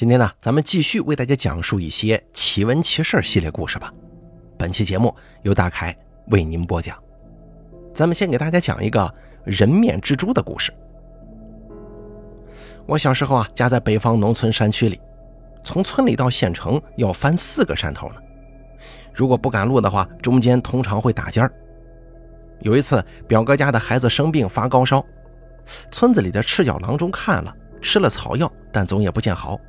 今天呢，咱们继续为大家讲述一些奇闻奇事系列故事吧。本期节目由大凯为您播讲。咱们先给大家讲一个人面蜘蛛的故事。我小时候啊，家在北方农村山区里，从村里到县城要翻四个山头呢。如果不赶路的话，中间通常会打尖儿。有一次，表哥家的孩子生病发高烧，村子里的赤脚郎中看了，吃了草药，但总也不见好。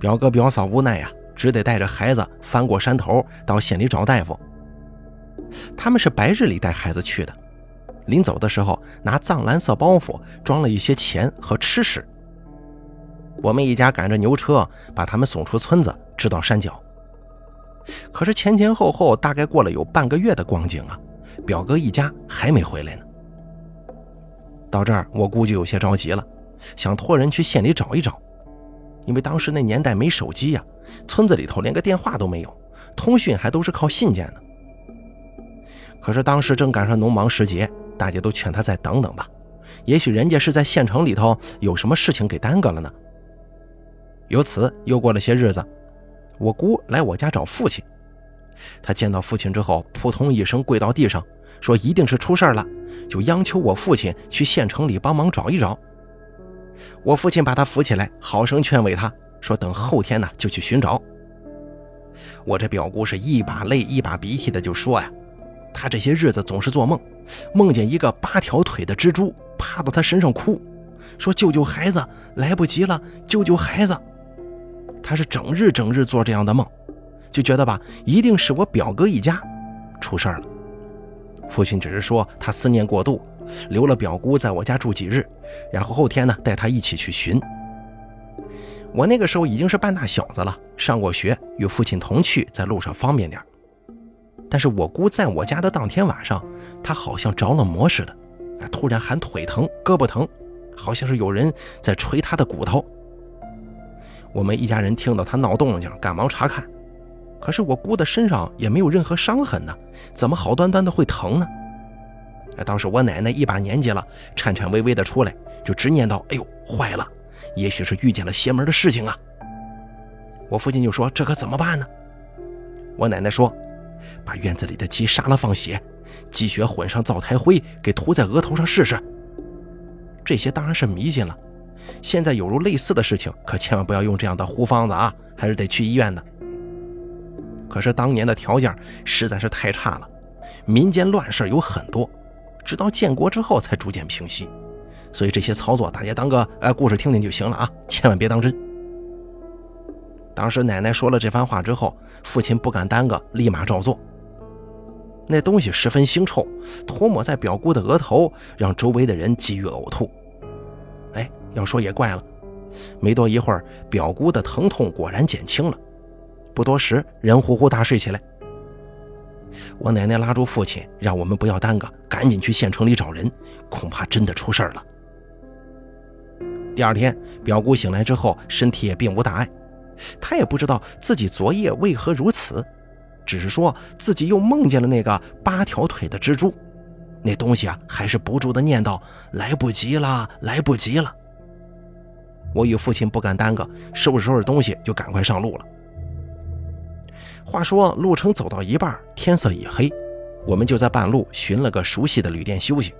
表哥表嫂无奈呀，只得带着孩子翻过山头到县里找大夫。他们是白日里带孩子去的，临走的时候拿藏蓝色包袱装了一些钱和吃食。我们一家赶着牛车把他们送出村子，直到山脚。可是前前后后大概过了有半个月的光景啊，表哥一家还没回来呢。到这儿，我估计有些着急了，想托人去县里找一找。因为当时那年代没手机呀，村子里头连个电话都没有，通讯还都是靠信件的。可是当时正赶上农忙时节，大家都劝他再等等吧，也许人家是在县城里头有什么事情给耽搁了呢。由此又过了些日子，我姑来我家找父亲，他见到父亲之后，扑通一声跪到地上，说一定是出事了，就央求我父亲去县城里帮忙找一找。我父亲把他扶起来，好生劝慰他，说：“等后天呢，就去寻找。”我这表姑是一把泪一把鼻涕的就说呀：“他这些日子总是做梦，梦见一个八条腿的蜘蛛趴到他身上哭，说救救孩子，来不及了，救救孩子。”他是整日整日做这样的梦，就觉得吧，一定是我表哥一家出事了。父亲只是说他思念过度。留了表姑在我家住几日，然后后天呢带她一起去寻。我那个时候已经是半大小子了，上过学，与父亲同去，在路上方便点。但是我姑在我家的当天晚上，她好像着了魔似的，突然喊腿疼、胳膊疼，好像是有人在捶她的骨头。我们一家人听到她闹动静，赶忙查看，可是我姑的身上也没有任何伤痕呢，怎么好端端的会疼呢？当时我奶奶一把年纪了，颤颤巍巍的出来，就直念叨：“哎呦，坏了，也许是遇见了邪门的事情啊！”我父亲就说：“这可怎么办呢？”我奶奶说：“把院子里的鸡杀了放血，鸡血混上灶台灰，给涂在额头上试试。”这些当然是迷信了。现在有如类似的事情，可千万不要用这样的糊方子啊，还是得去医院的。可是当年的条件实在是太差了，民间乱事有很多。直到建国之后才逐渐平息，所以这些操作大家当个呃故事听听就行了啊，千万别当真。当时奶奶说了这番话之后，父亲不敢耽搁，立马照做。那东西十分腥臭，涂抹在表姑的额头，让周围的人急于呕吐。哎，要说也怪了，没多一会儿，表姑的疼痛果然减轻了，不多时，人呼呼大睡起来。我奶奶拉住父亲，让我们不要耽搁，赶紧去县城里找人，恐怕真的出事了。第二天，表姑醒来之后，身体也并无大碍，她也不知道自己昨夜为何如此，只是说自己又梦见了那个八条腿的蜘蛛，那东西啊，还是不住的念叨：“来不及了，来不及了。”我与父亲不敢耽搁，收拾收拾东西就赶快上路了。话说路程走到一半，天色已黑，我们就在半路寻了个熟悉的旅店休息。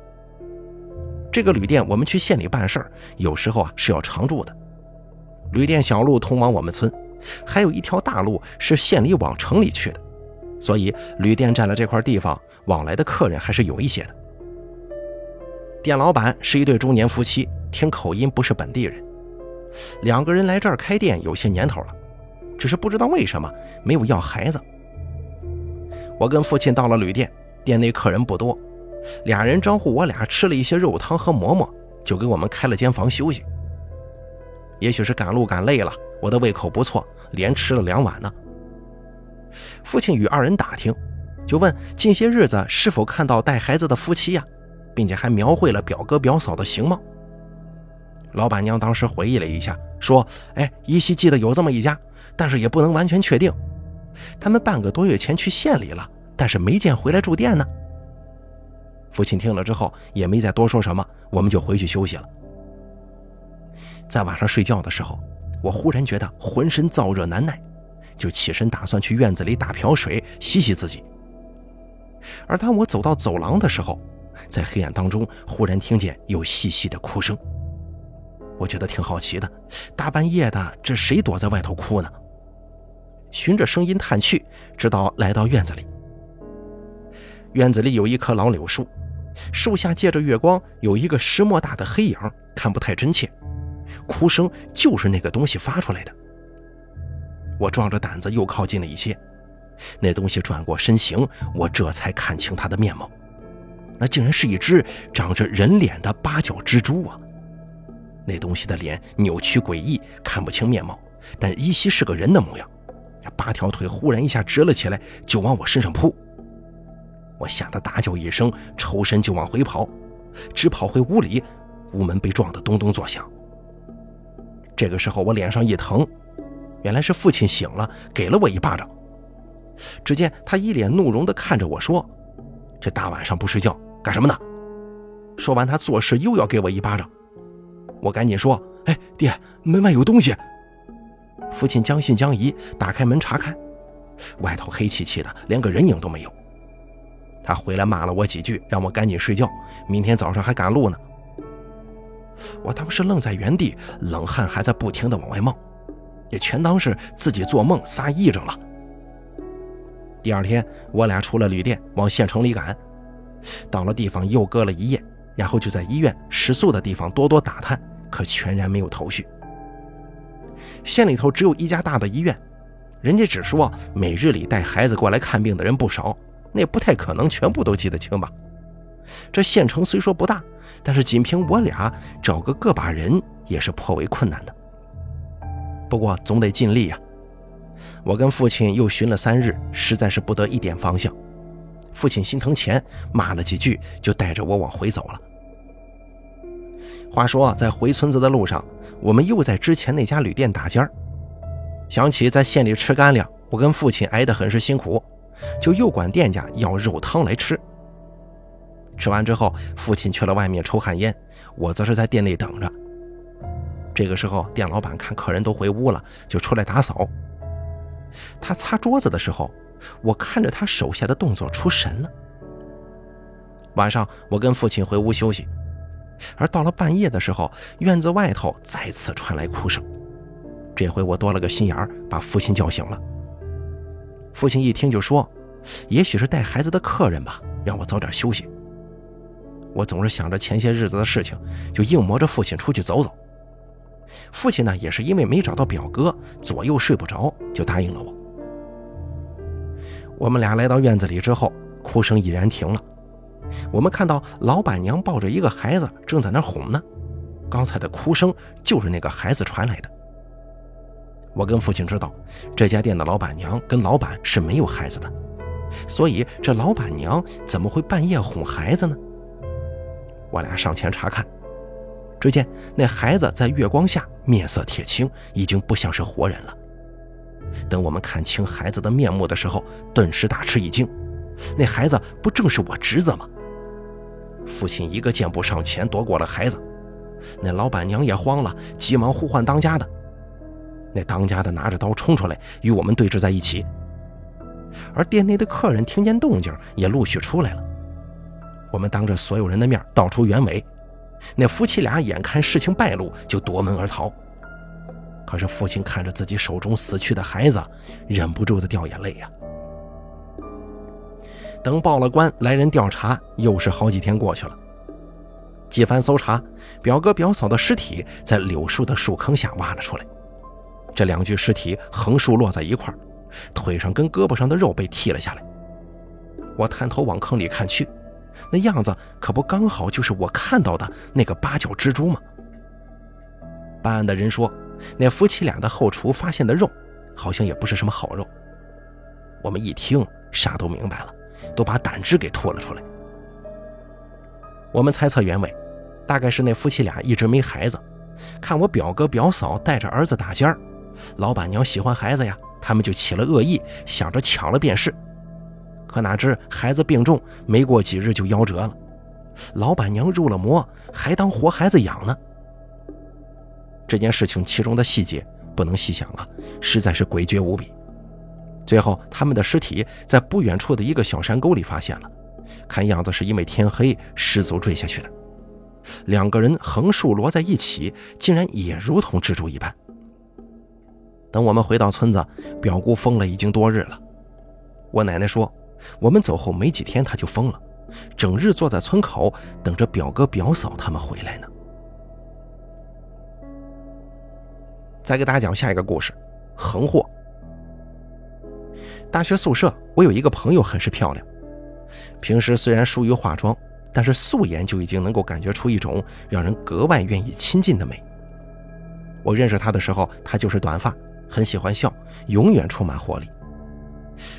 这个旅店我们去县里办事儿，有时候啊是要常住的。旅店小路通往我们村，还有一条大路是县里往城里去的，所以旅店占了这块地方，往来的客人还是有一些的。店老板是一对中年夫妻，听口音不是本地人，两个人来这儿开店有些年头了。只是不知道为什么没有要孩子。我跟父亲到了旅店，店内客人不多，俩人招呼我俩吃了一些肉汤和馍馍，就给我们开了间房休息。也许是赶路赶累了，我的胃口不错，连吃了两碗呢。父亲与二人打听，就问近些日子是否看到带孩子的夫妻呀，并且还描绘了表哥表嫂的形貌。老板娘当时回忆了一下，说：“哎，依稀记得有这么一家。”但是也不能完全确定，他们半个多月前去县里了，但是没见回来住店呢。父亲听了之后也没再多说什么，我们就回去休息了。在晚上睡觉的时候，我忽然觉得浑身燥热难耐，就起身打算去院子里打瓢水洗洗自己。而当我走到走廊的时候，在黑暗当中忽然听见有细细的哭声。我觉得挺好奇的，大半夜的，这谁躲在外头哭呢？循着声音探去，直到来到院子里。院子里有一棵老柳树，树下借着月光有一个石磨大的黑影，看不太真切。哭声就是那个东西发出来的。我壮着胆子又靠近了一些，那东西转过身形，我这才看清它的面貌。那竟然是一只长着人脸的八角蜘蛛啊！那东西的脸扭曲诡异，看不清面貌，但依稀是个人的模样。八条腿忽然一下直了起来，就往我身上扑。我吓得大叫一声，抽身就往回跑。只跑回屋里，屋门被撞得咚咚作响。这个时候我脸上一疼，原来是父亲醒了，给了我一巴掌。只见他一脸怒容地看着我说：“这大晚上不睡觉。”干什么呢？说完，他做事又要给我一巴掌。我赶紧说：“哎，爹，门外有东西。”父亲将信将疑，打开门查看，外头黑漆漆的，连个人影都没有。他回来骂了我几句，让我赶紧睡觉，明天早上还赶路呢。我当时愣在原地，冷汗还在不停的往外冒，也全当是自己做梦撒癔症了。第二天，我俩出了旅店，往县城里赶。到了地方又搁了一夜，然后就在医院食宿的地方多多打探，可全然没有头绪。县里头只有一家大的医院，人家只说每日里带孩子过来看病的人不少，那也不太可能全部都记得清吧。这县城虽说不大，但是仅凭我俩找个个把人也是颇为困难的。不过总得尽力呀。我跟父亲又寻了三日，实在是不得一点方向。父亲心疼钱，骂了几句，就带着我往回走了。话说，在回村子的路上，我们又在之前那家旅店打尖儿。想起在县里吃干粮，我跟父亲挨得很是辛苦，就又管店家要肉汤来吃。吃完之后，父亲去了外面抽旱烟，我则是在店内等着。这个时候，店老板看客人都回屋了，就出来打扫。他擦桌子的时候。我看着他手下的动作出神了。晚上，我跟父亲回屋休息，而到了半夜的时候，院子外头再次传来哭声。这回我多了个心眼儿，把父亲叫醒了。父亲一听就说：“也许是带孩子的客人吧，让我早点休息。”我总是想着前些日子的事情，就硬磨着父亲出去走走。父亲呢，也是因为没找到表哥，左右睡不着，就答应了我。我们俩来到院子里之后，哭声已然停了。我们看到老板娘抱着一个孩子，正在那哄呢。刚才的哭声就是那个孩子传来的。我跟父亲知道，这家店的老板娘跟老板是没有孩子的，所以这老板娘怎么会半夜哄孩子呢？我俩上前查看，只见那孩子在月光下面色铁青，已经不像是活人了。等我们看清孩子的面目的时候，顿时大吃一惊。那孩子不正是我侄子吗？父亲一个箭步上前夺过了孩子。那老板娘也慌了，急忙呼唤当家的。那当家的拿着刀冲出来，与我们对峙在一起。而店内的客人听见动静，也陆续出来了。我们当着所有人的面道出原委。那夫妻俩眼看事情败露，就夺门而逃。可是父亲看着自己手中死去的孩子，忍不住的掉眼泪呀。等报了官，来人调查，又是好几天过去了。几番搜查，表哥表嫂的尸体在柳树的树坑下挖了出来。这两具尸体横竖落在一块腿上跟胳膊上的肉被剃了下来。我探头往坑里看去，那样子可不刚好就是我看到的那个八角蜘蛛吗？办案的人说。那夫妻俩的后厨发现的肉，好像也不是什么好肉。我们一听，啥都明白了，都把胆汁给吐了出来。我们猜测原委，大概是那夫妻俩一直没孩子，看我表哥表嫂带着儿子打尖儿，老板娘喜欢孩子呀，他们就起了恶意，想着抢了便是。可哪知孩子病重，没过几日就夭折了，老板娘入了魔，还当活孩子养呢。这件事情其中的细节不能细想了，实在是诡谲无比。最后，他们的尸体在不远处的一个小山沟里发现了，看样子是因为天黑失足坠下去的。两个人横竖摞在一起，竟然也如同蜘蛛一般。等我们回到村子，表姑疯了已经多日了。我奶奶说，我们走后没几天，她就疯了，整日坐在村口等着表哥表嫂他们回来呢。再给大家讲下一个故事，横祸。大学宿舍，我有一个朋友很是漂亮，平时虽然疏于化妆。但是素颜就已经能够感觉出一种让人格外愿意亲近的美。我认识她的时候，她就是短发，很喜欢笑，永远充满活力。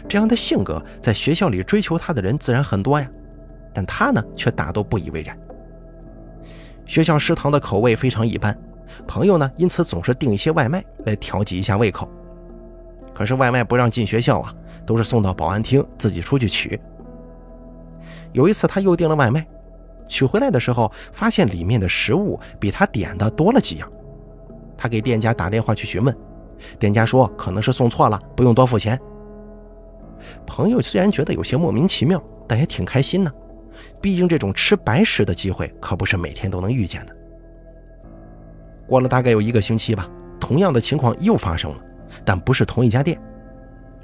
这样的性格，在学校里追求她的人自然很多呀，但她呢，却大都不以为然。学校食堂的口味非常一般，朋友呢，因此总是订一些外卖来调剂一下胃口。可是外卖不让进学校啊，都是送到保安厅自己出去取。有一次，他又订了外卖，取回来的时候，发现里面的食物比他点的多了几样。他给店家打电话去询问，店家说可能是送错了，不用多付钱。朋友虽然觉得有些莫名其妙，但也挺开心呢。毕竟这种吃白食的机会可不是每天都能遇见的。过了大概有一个星期吧，同样的情况又发生了，但不是同一家店。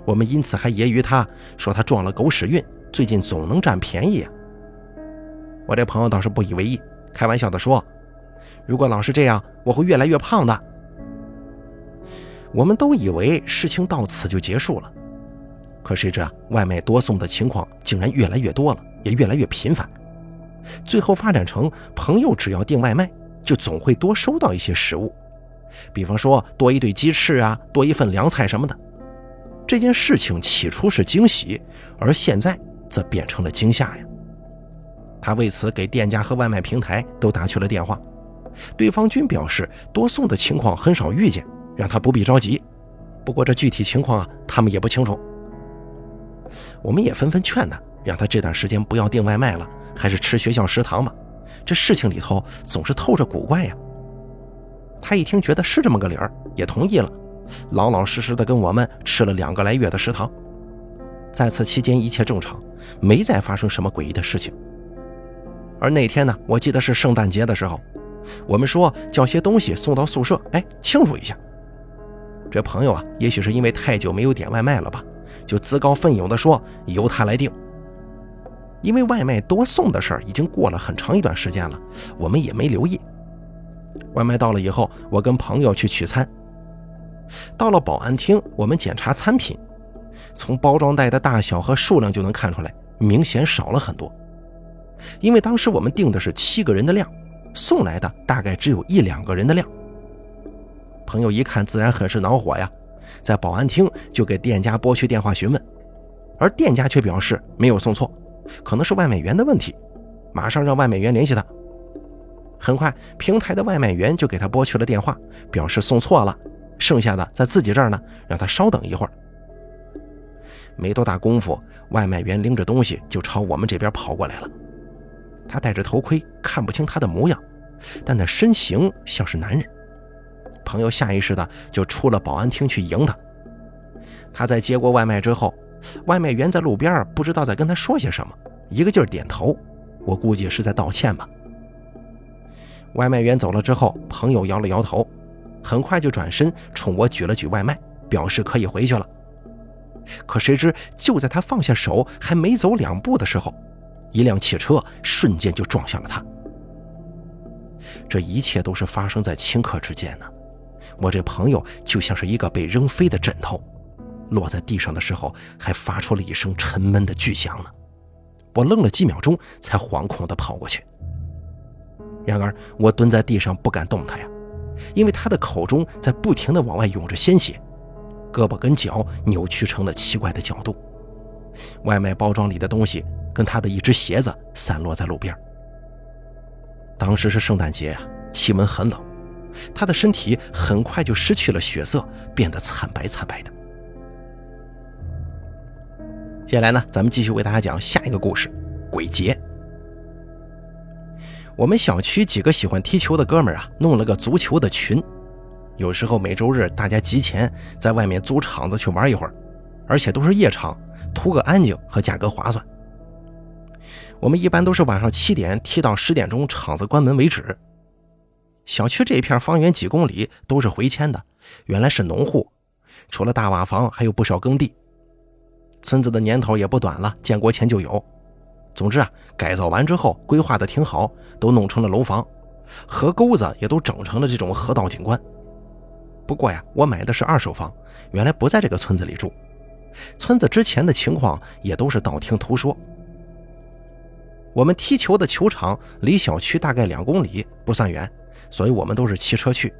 我们因此还揶揄他，说他撞了狗屎运。最近总能占便宜！我这朋友倒是不以为意，开玩笑地说：“如果老是这样，我会越来越胖的。”我们都以为事情到此就结束了，可谁知啊，外卖多送的情况竟然越来越多了，也越来越频繁。最后发展成朋友只要订外卖，就总会多收到一些食物，比方说多一对鸡翅啊，多一份凉菜什么的。这件事情起初是惊喜，而现在。则变成了惊吓呀！他为此给店家和外卖平台都打去了电话，对方均表示多送的情况很少遇见，让他不必着急。不过这具体情况啊，他们也不清楚。我们也纷纷劝他，让他这段时间不要订外卖了，还是吃学校食堂吧。这事情里头总是透着古怪呀。他一听觉得是这么个理儿，也同意了，老老实实的跟我们吃了两个来月的食堂。在此期间一切正常，没再发生什么诡异的事情。而那天呢，我记得是圣诞节的时候，我们说叫些东西送到宿舍，哎，庆祝一下。这朋友啊，也许是因为太久没有点外卖了吧，就自告奋勇地说由他来订。因为外卖多送的事儿已经过了很长一段时间了，我们也没留意。外卖到了以后，我跟朋友去取餐。到了保安厅，我们检查餐品。从包装袋的大小和数量就能看出来，明显少了很多。因为当时我们订的是七个人的量，送来的大概只有一两个人的量。朋友一看，自然很是恼火呀，在保安厅就给店家拨去电话询问，而店家却表示没有送错，可能是外卖员的问题，马上让外卖员联系他。很快，平台的外卖员就给他拨去了电话，表示送错了，剩下的在自己这儿呢，让他稍等一会儿。没多大功夫，外卖员拎着东西就朝我们这边跑过来了。他戴着头盔，看不清他的模样，但那身形像是男人。朋友下意识的就出了保安厅去迎他。他在接过外卖之后，外卖员在路边不知道在跟他说些什么，一个劲儿点头，我估计是在道歉吧。外卖员走了之后，朋友摇了摇头，很快就转身冲我举了举外卖，表示可以回去了。可谁知，就在他放下手还没走两步的时候，一辆汽车瞬间就撞向了他。这一切都是发生在顷刻之间呢。我这朋友就像是一个被扔飞的枕头，落在地上的时候还发出了一声沉闷的巨响呢。我愣了几秒钟，才惶恐地跑过去。然而，我蹲在地上不敢动弹呀，因为他的口中在不停地往外涌着鲜血。胳膊跟脚扭曲成了奇怪的角度，外卖包装里的东西跟他的一只鞋子散落在路边。当时是圣诞节啊，气温很冷，他的身体很快就失去了血色，变得惨白惨白的。接下来呢，咱们继续为大家讲下一个故事——鬼节。我们小区几个喜欢踢球的哥们儿啊，弄了个足球的群。有时候每周日大家集钱在外面租场子去玩一会儿，而且都是夜场，图个安静和价格划算。我们一般都是晚上七点踢到十点钟，场子关门为止。小区这一片方圆几公里都是回迁的，原来是农户，除了大瓦房，还有不少耕地。村子的年头也不短了，建国前就有。总之啊，改造完之后规划的挺好，都弄成了楼房，河沟子也都整成了这种河道景观。不过呀，我买的是二手房，原来不在这个村子里住。村子之前的情况也都是道听途说。我们踢球的球场离小区大概两公里，不算远，所以我们都是骑车去。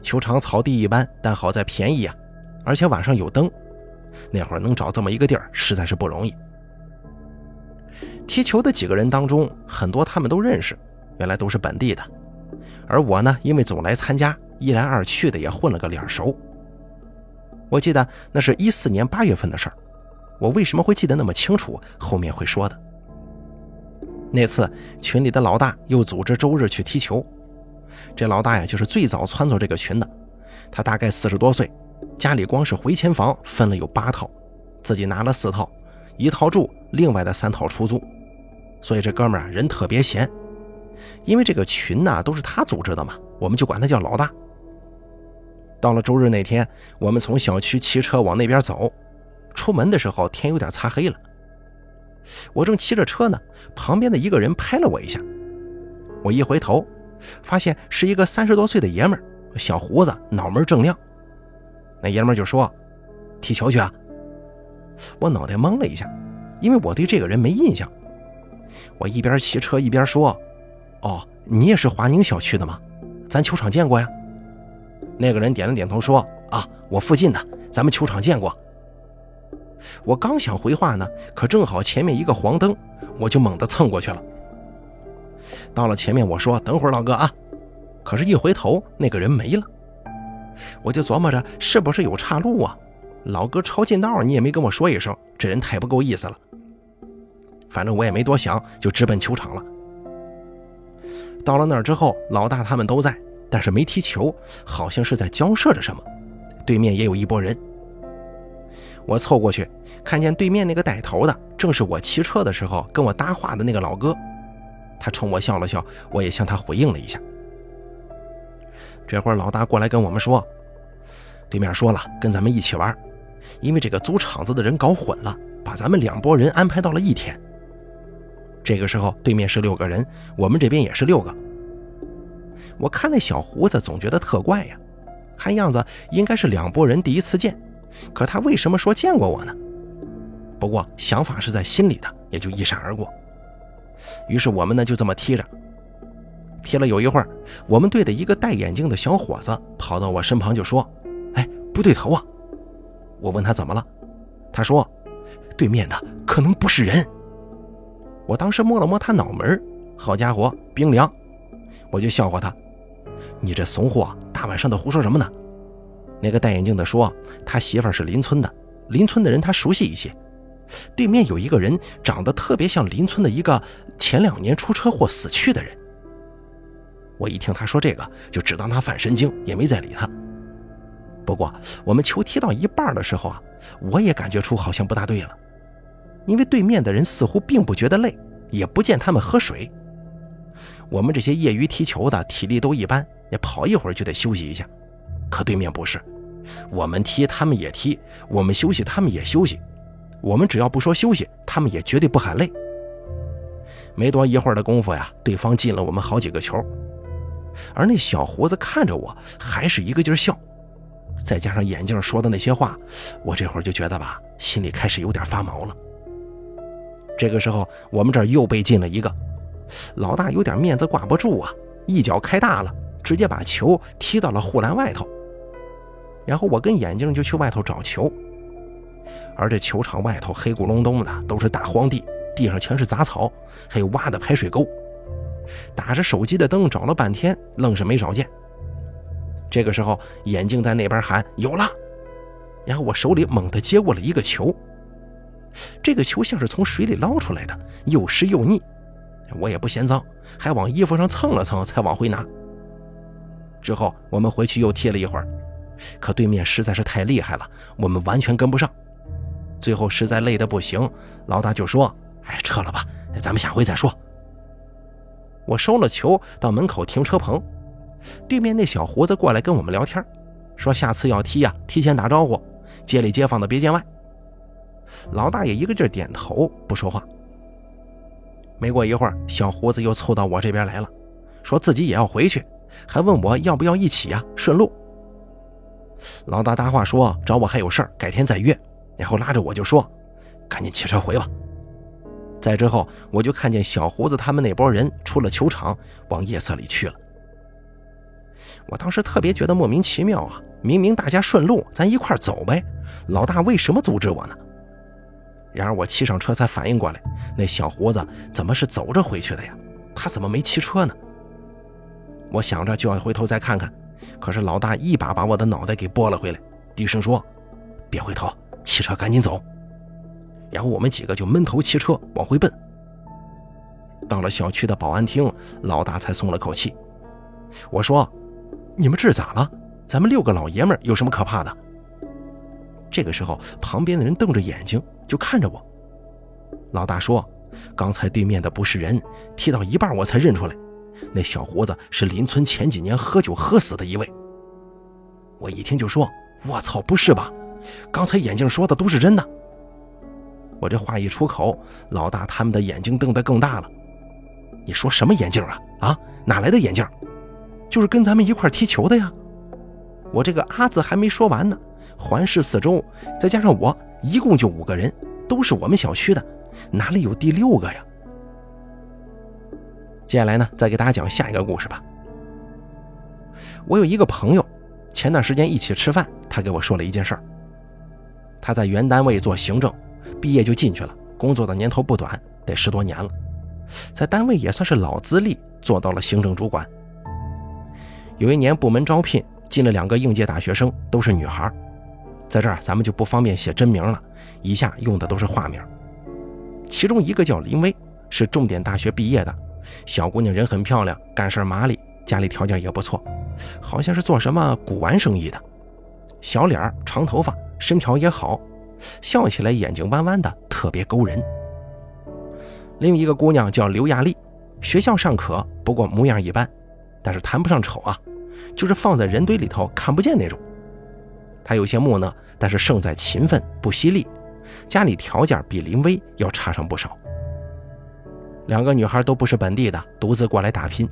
球场草地一般，但好在便宜啊，而且晚上有灯。那会儿能找这么一个地儿，实在是不容易。踢球的几个人当中，很多他们都认识，原来都是本地的。而我呢，因为总来参加，一来二去的也混了个脸熟。我记得那是一四年八月份的事儿，我为什么会记得那么清楚？后面会说的。那次群里的老大又组织周日去踢球，这老大呀就是最早撺掇这个群的，他大概四十多岁。家里光是回迁房分了有八套，自己拿了四套，一套住，另外的三套出租。所以这哥们儿人特别闲。因为这个群呢都是他组织的嘛，我们就管他叫老大。到了周日那天，我们从小区骑车往那边走，出门的时候天有点擦黑了。我正骑着车呢，旁边的一个人拍了我一下，我一回头，发现是一个三十多岁的爷们儿，小胡子，脑门正亮。那爷们儿就说：“踢球去啊！”我脑袋懵了一下，因为我对这个人没印象。我一边骑车一边说：“哦，你也是华宁小区的吗？咱球场见过呀。”那个人点了点头说：“啊，我附近的，咱们球场见过。”我刚想回话呢，可正好前面一个黄灯，我就猛地蹭过去了。到了前面，我说：“等会儿，老哥啊！”可是，一回头，那个人没了。我就琢磨着是不是有岔路啊？老哥抄近道，你也没跟我说一声，这人太不够意思了。反正我也没多想，就直奔球场了。到了那儿之后，老大他们都在，但是没踢球，好像是在交涉着什么。对面也有一波人。我凑过去，看见对面那个带头的，正是我骑车的时候跟我搭话的那个老哥。他冲我笑了笑，我也向他回应了一下。这会儿老大过来跟我们说，对面说了跟咱们一起玩，因为这个租场子的人搞混了，把咱们两拨人安排到了一天。这个时候对面是六个人，我们这边也是六个。我看那小胡子总觉得特怪呀，看样子应该是两拨人第一次见，可他为什么说见过我呢？不过想法是在心里的，也就一闪而过。于是我们呢就这么踢着。踢了有一会儿，我们队的一个戴眼镜的小伙子跑到我身旁就说：“哎，不对头啊！”我问他怎么了，他说：“对面的可能不是人。”我当时摸了摸他脑门，好家伙，冰凉！我就笑话他：“你这怂货，大晚上的胡说什么呢？”那个戴眼镜的说：“他媳妇是邻村的，邻村的人他熟悉一些。对面有一个人长得特别像邻村的一个前两年出车祸死去的人。”我一听他说这个，就只当他犯神经，也没再理他。不过我们球踢到一半的时候啊，我也感觉出好像不大对了，因为对面的人似乎并不觉得累，也不见他们喝水。我们这些业余踢球的体力都一般，也跑一会儿就得休息一下，可对面不是，我们踢他们也踢，我们休息他们也休息，我们只要不说休息，他们也绝对不喊累。没多一会儿的功夫呀，对方进了我们好几个球。而那小胡子看着我，还是一个劲儿笑，再加上眼镜说的那些话，我这会儿就觉得吧，心里开始有点发毛了。这个时候，我们这儿又被进了一个，老大有点面子挂不住啊，一脚开大了，直接把球踢到了护栏外头。然后我跟眼镜就去外头找球，而这球场外头黑咕隆咚的，都是大荒地，地上全是杂草，还有挖的排水沟。打着手机的灯找了半天，愣是没找见。这个时候，眼镜在那边喊：“有了！”然后我手里猛地接过了一个球，这个球像是从水里捞出来的，又湿又腻。我也不嫌脏，还往衣服上蹭了蹭，才往回拿。之后我们回去又踢了一会儿，可对面实在是太厉害了，我们完全跟不上。最后实在累得不行，老大就说：“哎，撤了吧，咱们下回再说。”我收了球，到门口停车棚，对面那小胡子过来跟我们聊天，说下次要踢呀，提前打招呼，街里街坊的别见外。老大爷一个劲儿点头，不说话。没过一会儿，小胡子又凑到我这边来了，说自己也要回去，还问我要不要一起呀，顺路。老大搭话说找我还有事儿，改天再约。然后拉着我就说：“赶紧骑车回吧。”再之后，我就看见小胡子他们那波人出了球场，往夜色里去了。我当时特别觉得莫名其妙啊！明明大家顺路，咱一块走呗，老大为什么阻止我呢？然而我骑上车才反应过来，那小胡子怎么是走着回去的呀？他怎么没骑车呢？我想着就要回头再看看，可是老大一把把我的脑袋给拨了回来，低声说：“别回头。”骑车赶紧走，然后我们几个就闷头骑车往回奔。到了小区的保安厅，老大才松了口气。我说：“你们这是咋了？咱们六个老爷们有什么可怕的？”这个时候，旁边的人瞪着眼睛就看着我。老大说：“刚才对面的不是人，踢到一半我才认出来，那小胡子是邻村前几年喝酒喝死的一位。”我一听就说：“我操，不是吧？”刚才眼镜说的都是真的。我这话一出口，老大他们的眼睛瞪得更大了。你说什么眼镜啊？啊，哪来的眼镜？就是跟咱们一块踢球的呀。我这个阿字还没说完呢，环视四周，再加上我，一共就五个人，都是我们小区的，哪里有第六个呀？接下来呢，再给大家讲下一个故事吧。我有一个朋友，前段时间一起吃饭，他给我说了一件事儿。他在原单位做行政，毕业就进去了，工作的年头不短，得十多年了，在单位也算是老资历，做到了行政主管。有一年部门招聘，进了两个应届大学生，都是女孩，在这儿咱们就不方便写真名了，以下用的都是化名。其中一个叫林薇，是重点大学毕业的，小姑娘人很漂亮，干事麻利，家里条件也不错，好像是做什么古玩生意的，小脸长头发。身条也好，笑起来眼睛弯弯的，特别勾人。另一个姑娘叫刘亚丽，学校尚可，不过模样一般，但是谈不上丑啊，就是放在人堆里头看不见那种。她有些木讷，但是胜在勤奋不犀利，家里条件比林薇要差上不少。两个女孩都不是本地的，独自过来打拼。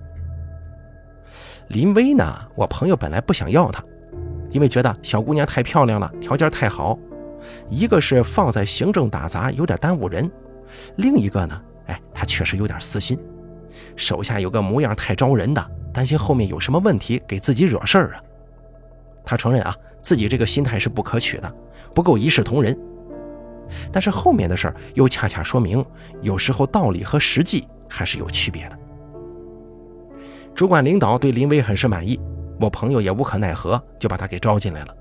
林薇呢，我朋友本来不想要她。因为觉得小姑娘太漂亮了，条件太好，一个是放在行政打杂有点耽误人，另一个呢，哎，她确实有点私心，手下有个模样太招人的，担心后面有什么问题给自己惹事儿啊。他承认啊，自己这个心态是不可取的，不够一视同仁。但是后面的事儿又恰恰说明，有时候道理和实际还是有区别的。主管领导对林薇很是满意。我朋友也无可奈何，就把她给招进来了。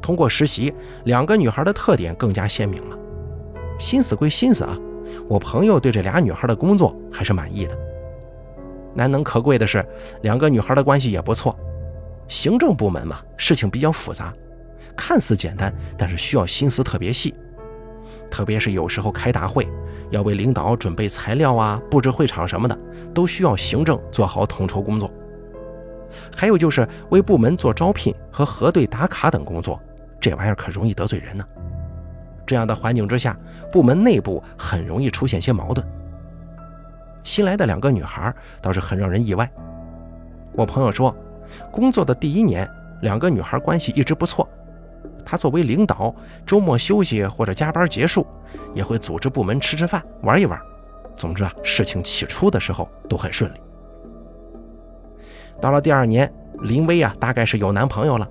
通过实习，两个女孩的特点更加鲜明了。心思归心思啊，我朋友对这俩女孩的工作还是满意的。难能可贵的是，两个女孩的关系也不错。行政部门嘛，事情比较复杂，看似简单，但是需要心思特别细。特别是有时候开大会，要为领导准备材料啊，布置会场什么的，都需要行政做好统筹工作。还有就是为部门做招聘和核对打卡等工作，这玩意儿可容易得罪人呢。这样的环境之下，部门内部很容易出现些矛盾。新来的两个女孩倒是很让人意外。我朋友说，工作的第一年，两个女孩关系一直不错。他作为领导，周末休息或者加班结束，也会组织部门吃吃饭、玩一玩。总之啊，事情起初的时候都很顺利。到了第二年，林薇啊，大概是有男朋友了，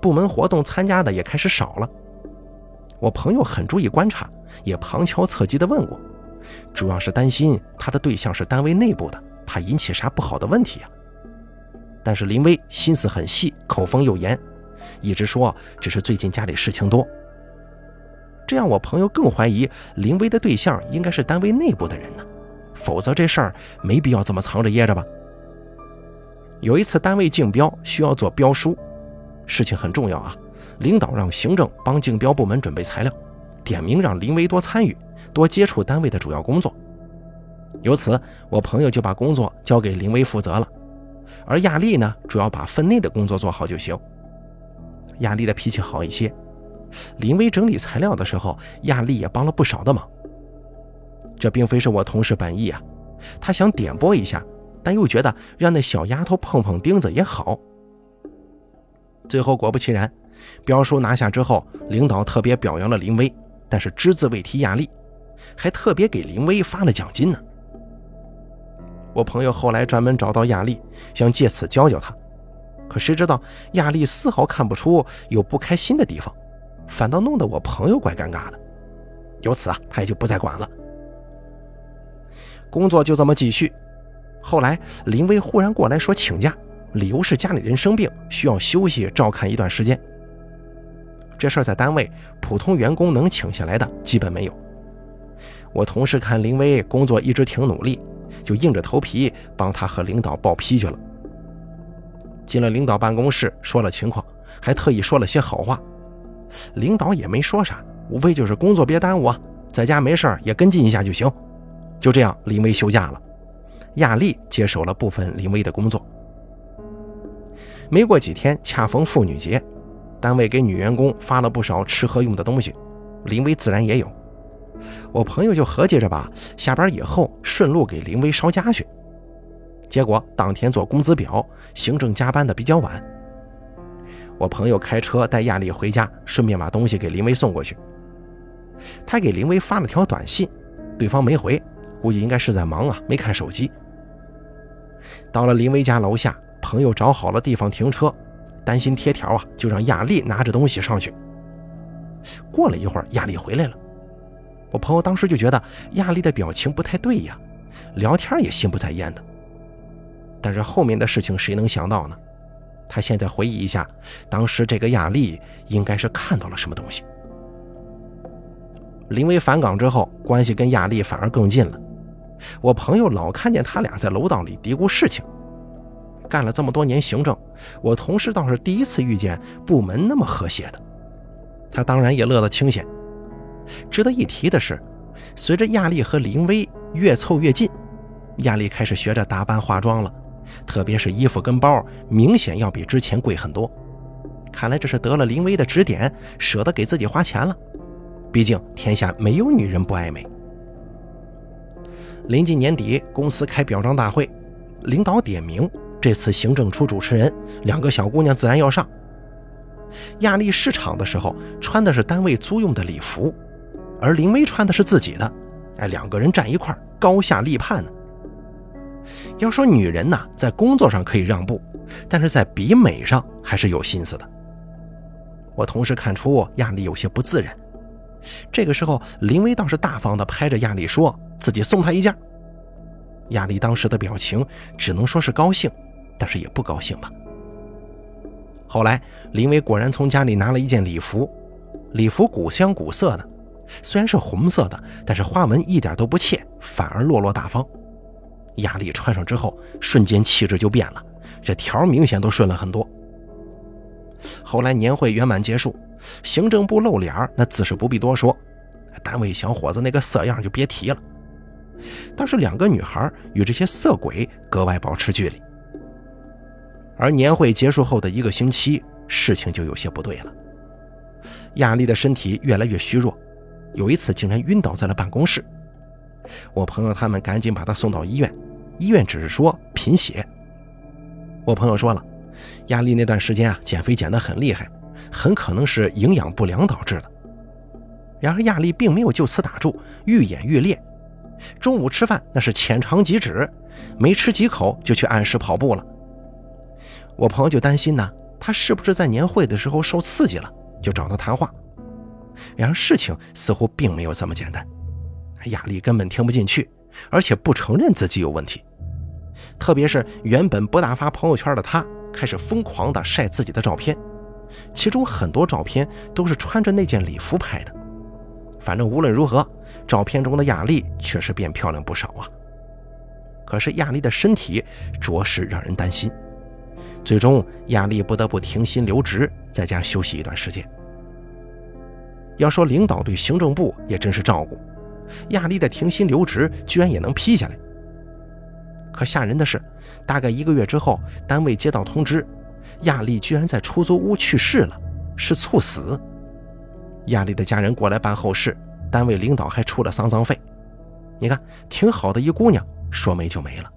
部门活动参加的也开始少了。我朋友很注意观察，也旁敲侧击地问过，主要是担心他的对象是单位内部的，怕引起啥不好的问题啊。但是林薇心思很细，口风又严，一直说只是最近家里事情多。这样我朋友更怀疑林薇的对象应该是单位内部的人呢，否则这事儿没必要这么藏着掖着吧。有一次单位竞标需要做标书，事情很重要啊。领导让行政帮竞标部门准备材料，点名让林威多参与，多接触单位的主要工作。由此，我朋友就把工作交给林威负责了，而亚丽呢，主要把分内的工作做好就行。亚丽的脾气好一些，林威整理材料的时候，亚丽也帮了不少的忙。这并非是我同事本意啊，他想点拨一下，但又觉得让那小丫头碰碰钉子也好。最后果不其然，标书拿下之后，领导特别表扬了林威，但是只字未提亚丽，还特别给林威发了奖金呢。我朋友后来专门找到亚丽，想借此教教她，可谁知道亚丽丝毫看不出有不开心的地方，反倒弄得我朋友怪尴尬的。由此啊，他也就不再管了。工作就这么继续。后来林威忽然过来说请假，理由是家里人生病，需要休息照看一段时间。这事儿在单位普通员工能请下来的基本没有。我同事看林威工作一直挺努力。就硬着头皮帮他和领导报批去了。进了领导办公室，说了情况，还特意说了些好话。领导也没说啥，无非就是工作别耽误啊，在家没事也跟进一下就行。就这样，林威休假了，亚丽接手了部分林威的工作。没过几天，恰逢妇女节，单位给女员工发了不少吃喝用的东西，林威自然也有。我朋友就合计着吧，下班以后顺路给林威捎家去。结果当天做工资表，行政加班的比较晚。我朋友开车带亚丽回家，顺便把东西给林威送过去。他给林威发了条短信，对方没回，估计应该是在忙啊，没看手机。到了林威家楼下，朋友找好了地方停车，担心贴条啊，就让亚丽拿着东西上去。过了一会儿，亚丽回来了。我朋友当时就觉得亚丽的表情不太对呀，聊天也心不在焉的。但是后面的事情谁能想到呢？他现在回忆一下，当时这个亚丽应该是看到了什么东西。林威返岗之后，关系跟亚丽反而更近了。我朋友老看见他俩在楼道里嘀咕事情。干了这么多年行政，我同事倒是第一次遇见部门那么和谐的。他当然也乐得清闲。值得一提的是，随着亚丽和林薇越凑越近，亚丽开始学着打扮化妆了，特别是衣服跟包，明显要比之前贵很多。看来这是得了林薇的指点，舍得给自己花钱了。毕竟天下没有女人不爱美。临近年底，公司开表彰大会，领导点名，这次行政出主持人，两个小姑娘自然要上。亚丽试场的时候穿的是单位租用的礼服。而林薇穿的是自己的，哎，两个人站一块高下立判呢。要说女人呐，在工作上可以让步，但是在比美上还是有心思的。我同时看出亚丽有些不自然，这个时候林薇倒是大方的拍着亚丽说自己送她一件。亚丽当时的表情只能说是高兴，但是也不高兴吧。后来林薇果然从家里拿了一件礼服，礼服古香古色的。虽然是红色的，但是花纹一点都不怯，反而落落大方。亚丽穿上之后，瞬间气质就变了，这条明显都顺了很多。后来年会圆满结束，行政部露脸那自是不必多说，单位小伙子那个色样就别提了。但是两个女孩与这些色鬼格外保持距离。而年会结束后的一个星期，事情就有些不对了。亚丽的身体越来越虚弱。有一次竟然晕倒在了办公室，我朋友他们赶紧把他送到医院，医院只是说贫血。我朋友说了，亚丽那段时间啊减肥减得很厉害，很可能是营养不良导致的。然而亚丽并没有就此打住，愈演愈烈。中午吃饭那是浅尝即止，没吃几口就去按时跑步了。我朋友就担心呢，他是不是在年会的时候受刺激了，就找他谈话。然而事情似乎并没有这么简单，亚丽根本听不进去，而且不承认自己有问题。特别是原本不大发朋友圈的她，开始疯狂地晒自己的照片，其中很多照片都是穿着那件礼服拍的。反正无论如何，照片中的亚丽确实变漂亮不少啊。可是亚丽的身体着实让人担心，最终亚丽不得不停薪留职，在家休息一段时间。要说领导对行政部也真是照顾，亚丽的停薪留职居然也能批下来。可吓人的是，大概一个月之后，单位接到通知，亚丽居然在出租屋去世了，是猝死。亚丽的家人过来办后事，单位领导还出了丧葬费。你看，挺好的一姑娘，说没就没了。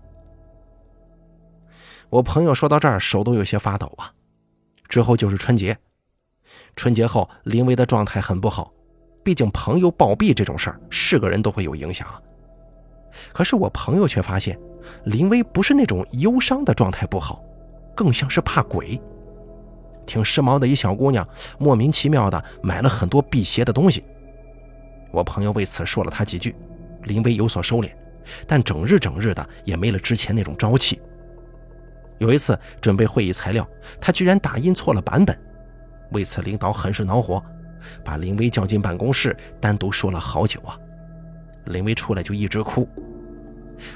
我朋友说到这儿，手都有些发抖啊。之后就是春节，春节后林薇的状态很不好，毕竟朋友暴毙这种事儿，是个人都会有影响。可是我朋友却发现，林薇不是那种忧伤的状态不好，更像是怕鬼。挺时髦的一小姑娘，莫名其妙的买了很多辟邪的东西。我朋友为此说了她几句，林薇有所收敛，但整日整日的也没了之前那种朝气。有一次准备会议材料，他居然打印错了版本，为此领导很是恼火，把林薇叫进办公室，单独说了好久啊。林薇出来就一直哭，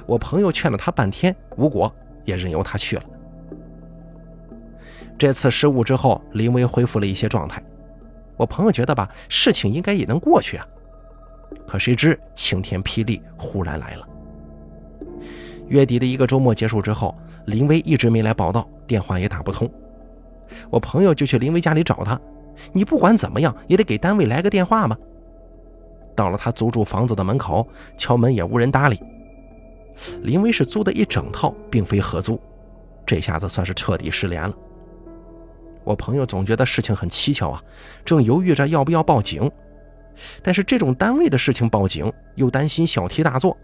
我朋友劝了他半天无果，也任由他去了。这次失误之后，林薇恢复了一些状态，我朋友觉得吧，事情应该也能过去啊。可谁知晴天霹雳忽然来了。月底的一个周末结束之后。林薇一直没来报道，电话也打不通。我朋友就去林薇家里找他，你不管怎么样也得给单位来个电话吧。到了他租住房子的门口，敲门也无人搭理。林薇是租的一整套，并非合租，这下子算是彻底失联了。我朋友总觉得事情很蹊跷啊，正犹豫着要不要报警，但是这种单位的事情报警，又担心小题大做。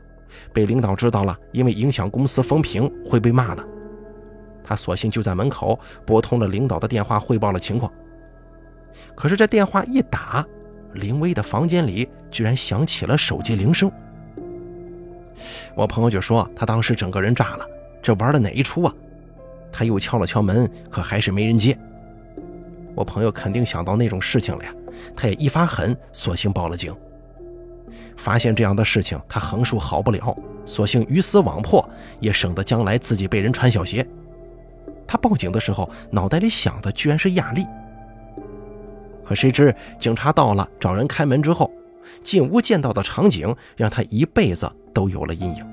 被领导知道了，因为影响公司风评会被骂的。他索性就在门口拨通了领导的电话，汇报了情况。可是这电话一打，林薇的房间里居然响起了手机铃声。我朋友就说他当时整个人炸了，这玩的哪一出啊？他又敲了敲门，可还是没人接。我朋友肯定想到那种事情了呀，他也一发狠，索性报了警。发现这样的事情，他横竖好不了，索性鱼死网破，也省得将来自己被人穿小鞋。他报警的时候，脑袋里想的居然是亚丽。可谁知警察到了，找人开门之后，进屋见到的场景让他一辈子都有了阴影。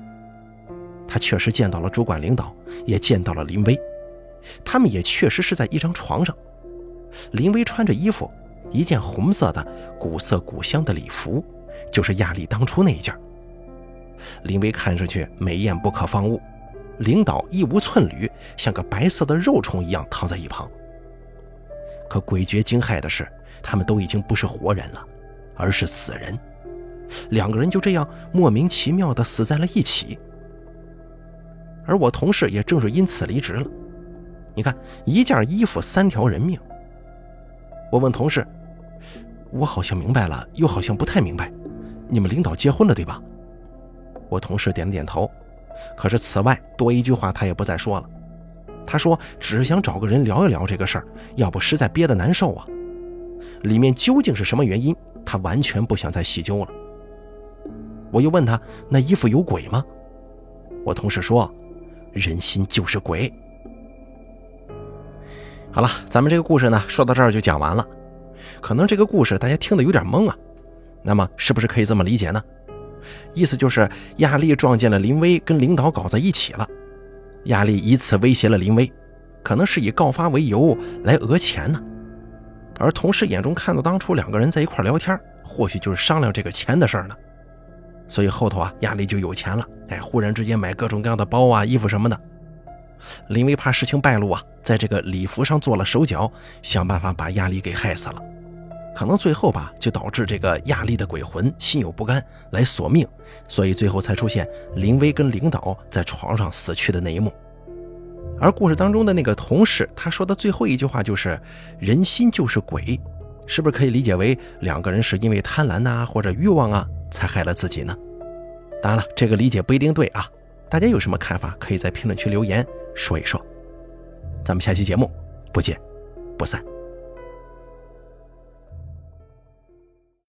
他确实见到了主管领导，也见到了林薇，他们也确实是在一张床上。林薇穿着衣服，一件红色的古色古香的礼服。就是亚丽当初那一件。林薇看上去美艳不可方物，领导一无寸缕，像个白色的肉虫一样躺在一旁。可诡谲惊骇的是，他们都已经不是活人了，而是死人。两个人就这样莫名其妙地死在了一起。而我同事也正是因此离职了。你看，一件衣服三条人命。我问同事：“我好像明白了，又好像不太明白。”你们领导结婚了，对吧？我同事点了点头，可是此外多一句话他也不再说了。他说只是想找个人聊一聊这个事儿，要不实在憋得难受啊。里面究竟是什么原因，他完全不想再细究了。我又问他那衣服有鬼吗？我同事说人心就是鬼。好了，咱们这个故事呢说到这儿就讲完了。可能这个故事大家听得有点懵啊。那么是不是可以这么理解呢？意思就是亚丽撞见了林威跟领导搞在一起了，亚丽以此威胁了林威，可能是以告发为由来讹钱呢。而同事眼中看到当初两个人在一块聊天，或许就是商量这个钱的事儿呢。所以后头啊，亚丽就有钱了，哎，忽然之间买各种各样的包啊、衣服什么的。林威怕事情败露啊，在这个礼服上做了手脚，想办法把亚丽给害死了。可能最后吧，就导致这个亚丽的鬼魂心有不甘来索命，所以最后才出现林薇跟领导在床上死去的那一幕。而故事当中的那个同事，他说的最后一句话就是“人心就是鬼”，是不是可以理解为两个人是因为贪婪呐或者欲望啊才害了自己呢？当然了，这个理解不一定对啊。大家有什么看法，可以在评论区留言说一说。咱们下期节目不见不散。